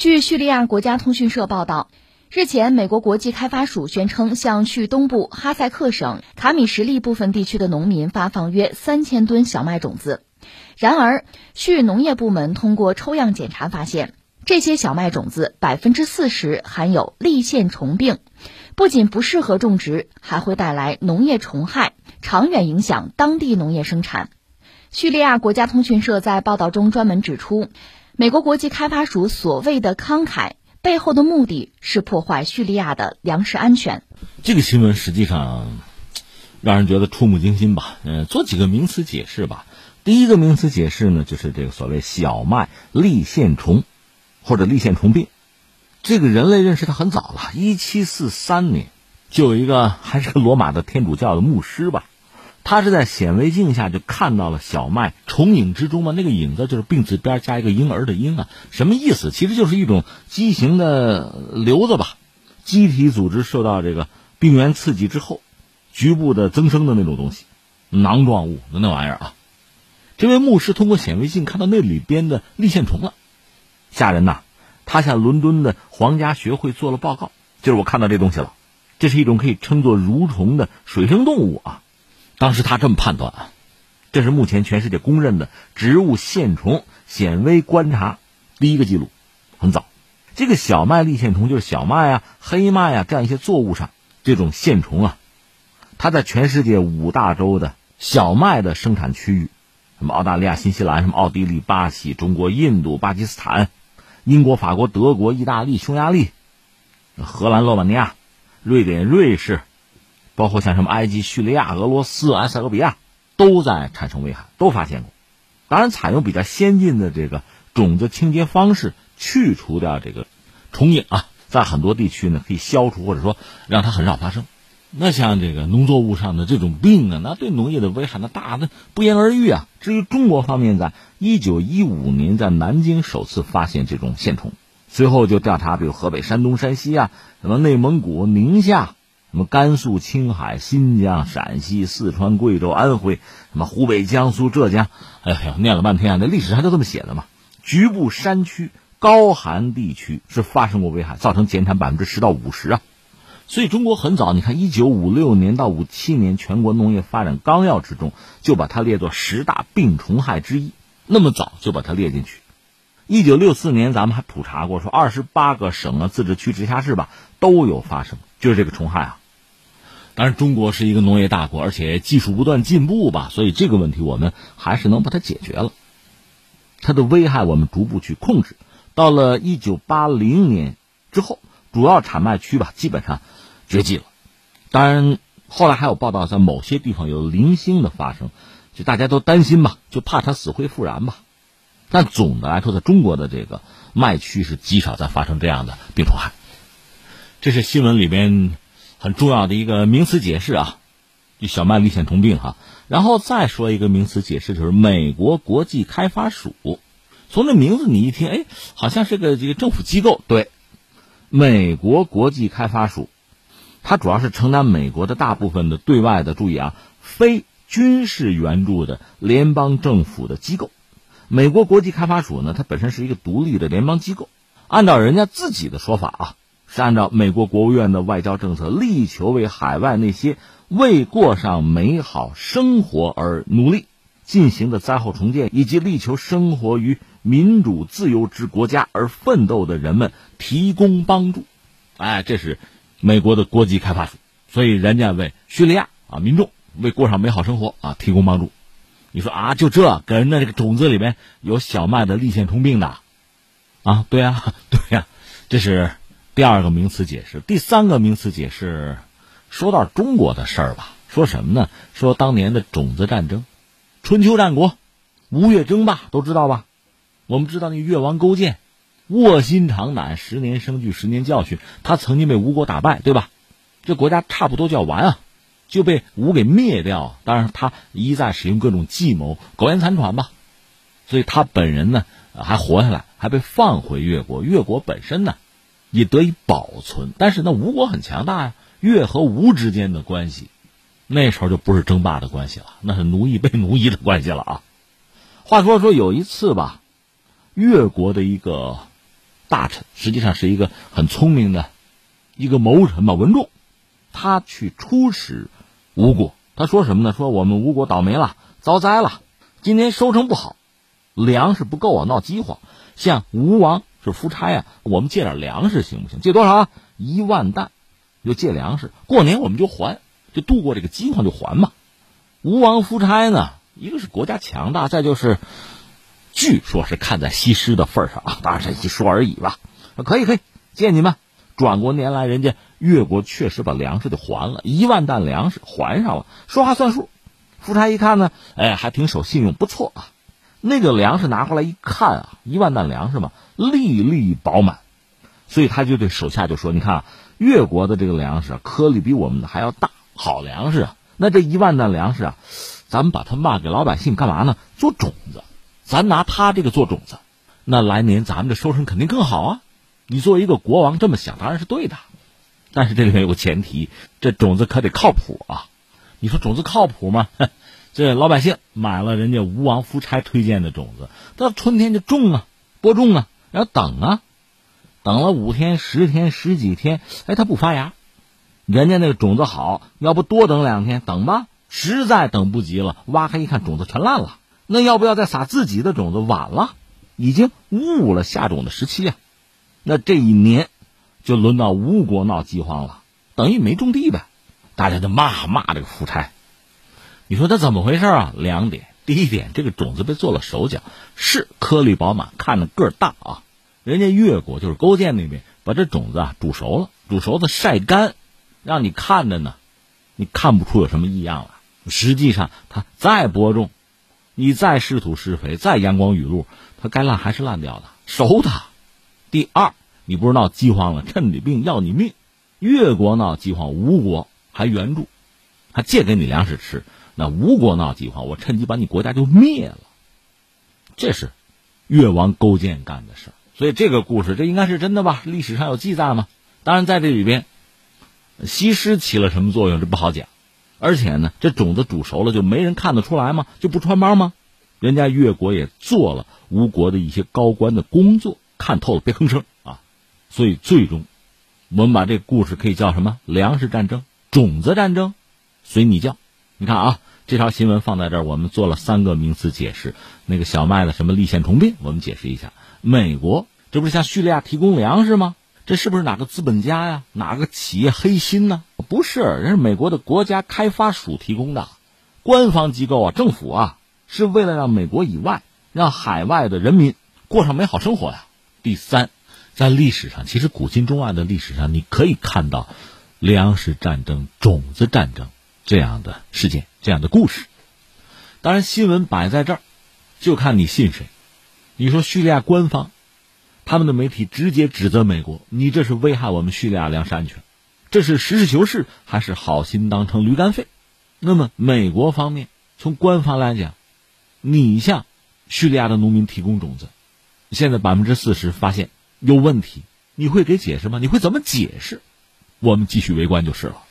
据叙利亚国家通讯社报道，日前，美国国际开发署宣称向叙东部哈塞克省卡米什利部分地区的农民发放约三千吨小麦种子。然而，叙农业部门通过抽样检查发现，这些小麦种子百分之四十含有粒线虫病，不仅不适合种植，还会带来农业虫害，长远影响当地农业生产。叙利亚国家通讯社在报道中专门指出，美国国际开发署所谓的慷慨背后的目的是破坏叙利亚的粮食安全。这个新闻实际上让人觉得触目惊心吧？嗯，做几个名词解释吧。第一个名词解释呢，就是这个所谓小麦粒线虫，或者粒线虫病。这个人类认识它很早了，一七四三年就有一个还是个罗马的天主教的牧师吧，他是在显微镜下就看到了小麦虫影之中嘛，那个影子就是病字边加一个婴儿的婴啊，什么意思？其实就是一种畸形的瘤子吧，机体组织受到这个病原刺激之后，局部的增生的那种东西，囊状物那玩意儿啊。这位牧师通过显微镜看到那里边的立线虫了，吓人呐！他向伦敦的皇家学会做了报告，就是我看到这东西了，这是一种可以称作蠕虫的水生动物啊。当时他这么判断啊，这是目前全世界公认的植物线虫显微观察第一个记录，很早。这个小麦粒线虫就是小麦啊、黑麦啊这样一些作物上这种线虫啊，它在全世界五大洲的小麦的生产区域。什么澳大利亚、新西兰、什么奥地利、巴西、中国、印度、巴基斯坦、英国、法国、德国、意大利、匈牙利、荷兰、罗马尼亚、瑞典、瑞士，包括像什么埃及、叙利亚、俄罗斯、埃塞俄比亚，都在产生危害，都发现过。当然，采用比较先进的这个种子清洁方式，去除掉这个虫影啊，在很多地区呢可以消除，或者说让它很少发生。那像这个农作物上的这种病啊，那对农业的危害那大，那不言而喻啊。至于中国方面，在一九一五年在南京首次发现这种线虫，随后就调查，比如河北、山东、山西啊，什么内蒙古、宁夏，什么甘肃、青海、新疆、陕西、四川、贵州、安徽，什么湖北、江苏、浙江，哎呀，念了半天啊，那历史上就这么写的嘛。局部山区、高寒地区是发生过危害，造成减产百分之十到五十啊。所以中国很早，你看，一九五六年到五七年全国农业发展纲要之中就把它列作十大病虫害之一，那么早就把它列进去。一九六四年咱们还普查过，说二十八个省啊、自治区、直辖市吧都有发生，就是这个虫害啊。当然，中国是一个农业大国，而且技术不断进步吧，所以这个问题我们还是能把它解决了。它的危害我们逐步去控制。到了一九八零年之后，主要产麦区吧，基本上。绝迹了，当然，后来还有报道，在某些地方有零星的发生，就大家都担心吧，就怕它死灰复燃吧。但总的来说，在中国的这个麦区是极少再发生这样的病虫害。这是新闻里边很重要的一个名词解释啊，就小麦粒线虫病哈。然后再说一个名词解释，就是美国国际开发署。从这名字你一听，哎，好像是个这个政府机构。对，美国国际开发署。它主要是承担美国的大部分的对外的注意啊，非军事援助的联邦政府的机构。美国国际开发署呢，它本身是一个独立的联邦机构。按照人家自己的说法啊，是按照美国国务院的外交政策，力求为海外那些为过上美好生活而努力进行的灾后重建，以及力求生活于民主自由之国家而奋斗的人们提供帮助。哎，这是。美国的国际开发署，所以人家为叙利亚啊民众为过上美好生活啊提供帮助。你说啊，就这跟人家这个种子里面有小麦的立线虫病的，啊，对呀，对呀，这是第二个名词解释。第三个名词解释，说到中国的事儿吧，说什么呢？说当年的种子战争，春秋战国，吴越争霸都知道吧？我们知道那越王勾践。卧薪尝胆，十年生聚，十年教训。他曾经被吴国打败，对吧？这国家差不多就要完啊，就被吴给灭掉。当然，他一再使用各种计谋，苟延残喘吧。所以他本人呢还活下来，还被放回越国。越国本身呢也得以保存。但是那吴国很强大呀，越和吴之间的关系，那时候就不是争霸的关系了，那是奴役被奴役的关系了啊。话说说有一次吧，越国的一个。大臣，实际上是一个很聪明的一个谋臣吧，文仲，他去出使吴国，他说什么呢？说我们吴国倒霉了，遭灾了，今年收成不好，粮食不够啊，闹饥荒，向吴王是夫差呀，我们借点粮食行不行？借多少啊？一万担，就借粮食，过年我们就还，就度过这个饥荒就还嘛。吴王夫差呢，一个是国家强大，再就是。据说是看在西施的份上啊，当然是一说而已吧。可以可以，借你们。转过年来，人家越国确实把粮食就还了，一万担粮食还上了，说话算数。夫差一看呢，哎，还挺守信用，不错啊。那个粮食拿回来一看啊，一万担粮食嘛，粒粒饱满，所以他就对手下就说：“你看啊，越国的这个粮食颗粒比我们的还要大，好粮食啊。那这一万担粮食啊，咱们把它卖给老百姓干嘛呢？做种子。”咱拿他这个做种子，那来年咱们的收成肯定更好啊！你作为一个国王这么想，当然是对的。但是这里面有个前提，这种子可得靠谱啊！你说种子靠谱吗？这老百姓买了人家吴王夫差推荐的种子，到春天就种啊，播种啊，然后等啊，等了五天、十天、十几天，哎，它不发芽。人家那个种子好，要不多等两天，等吧，实在等不及了，挖开一看，种子全烂了。那要不要再撒自己的种子？晚了，已经误了下种的时期啊！那这一年就轮到吴国闹饥荒了，等于没种地呗。大家就骂骂这个夫差。你说他怎么回事啊？两点：第一点，这个种子被做了手脚，是颗粒饱满，看着个儿大啊。人家越国就是勾践那边把这种子啊煮熟了，煮熟的晒干，让你看着呢，你看不出有什么异样来。实际上，他再播种。你再施土施肥，再阳光雨露，它该烂还是烂掉的，熟的。第二，你不是闹饥荒了，趁你病要你命。越国闹饥荒，吴国还援助，还借给你粮食吃。那吴国闹饥荒，我趁机把你国家就灭了。这是越王勾践干的事。所以这个故事，这应该是真的吧？历史上有记载吗？当然，在这里边，西施起了什么作用，这不好讲。而且呢，这种子煮熟了就没人看得出来吗？就不穿帮吗？人家越国也做了吴国的一些高官的工作，看透了，别吭声啊！所以最终，我们把这故事可以叫什么？粮食战争、种子战争，随你叫。你看啊，这条新闻放在这儿，我们做了三个名词解释。那个小麦的什么立宪重病，我们解释一下。美国这不是向叙利亚提供粮食吗？这是不是哪个资本家呀？哪个企业黑心呢？不是，人是美国的国家开发署提供的，官方机构啊，政府啊，是为了让美国以外、让海外的人民过上美好生活呀。第三，在历史上，其实古今中外的历史上，你可以看到粮食战争、种子战争这样的事件、这样的故事。当然，新闻摆在这儿，就看你信谁。你说叙利亚官方。他们的媒体直接指责美国，你这是危害我们叙利亚粮食安全，这是实事求是还是好心当成驴肝肺？那么美国方面从官方来讲，你向叙利亚的农民提供种子，现在百分之四十发现有问题，你会给解释吗？你会怎么解释？我们继续围观就是了。